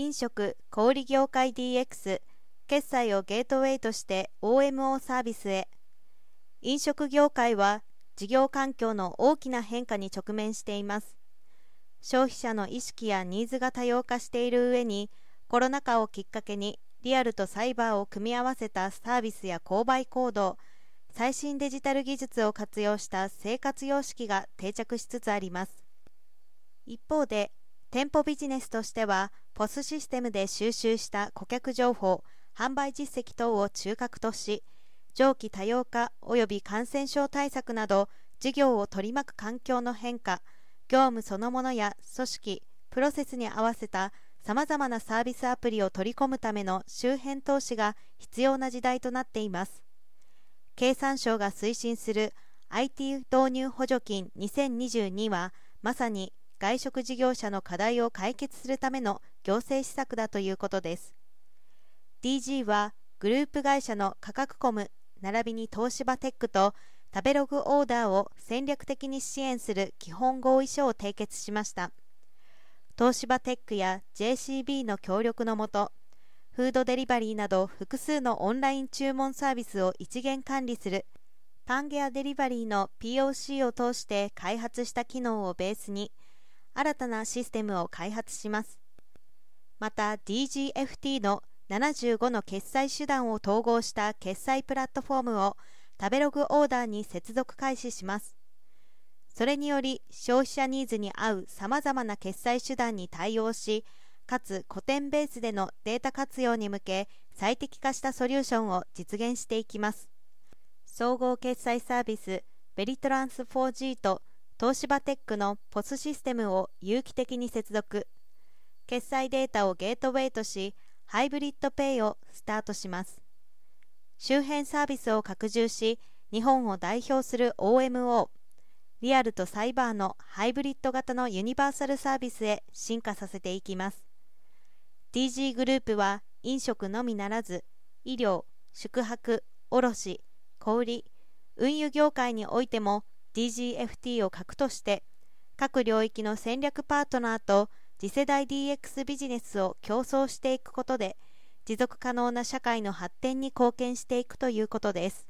飲食・小売業界 DX 決済をゲートウェイとして OMO サービスへ。飲食業界は事業環境の大きな変化に直面しています。消費者の意識やニーズが多様化している上にコロナ禍をきっかけにリアルとサイバーを組み合わせたサービスや購買行動最新デジタル技術を活用した生活様式が定着しつつあります。一方で店舗ビジネスとしては POS システムで収集した顧客情報販売実績等を中核とし蒸気多様化及び感染症対策など事業を取り巻く環境の変化業務そのものや組織プロセスに合わせたさまざまなサービスアプリを取り込むための周辺投資が必要な時代となっています。経産省が推進する IT 導入補助金2022はまさに外食事業者の課題を解決するための行政施策だということです。DG はグループ会社の価格コム並びに東芝テックと食べログオーダーを戦略的に支援する基本合意書を締結しました。東芝テックや JCB の協力のもとフードデリバリーなど複数のオンライン注文サービスを一元管理する。パンゲアデリバリーの POC を通して開発した機能をベースに新たなシステムを開発します。また DGFT の75の決済手段を統合した決済プラットフォームを食べログオーダーに接続開始します。それにより消費者ニーズに合うさまざまな決済手段に対応しかつ古典ベースでのデータ活用に向け最適化したソリューションを実現していきます。総合決済サービスベリトランス 4G と東芝テックの POS システムを有機的に接続。決済データをゲートウェイとしハイブリッドペイをスタートします。周辺サービスを拡充し日本を代表する OMO リアルとサイバーのハイブリッド型のユニバーサルサービスへ進化させていきます。DG グループは飲食のみならず医療宿泊卸小売運輸業界においても DGFT を核として各領域の戦略パートナーと次世代 DX ビジネスを競争していくことで持続可能な社会の発展に貢献していくということです。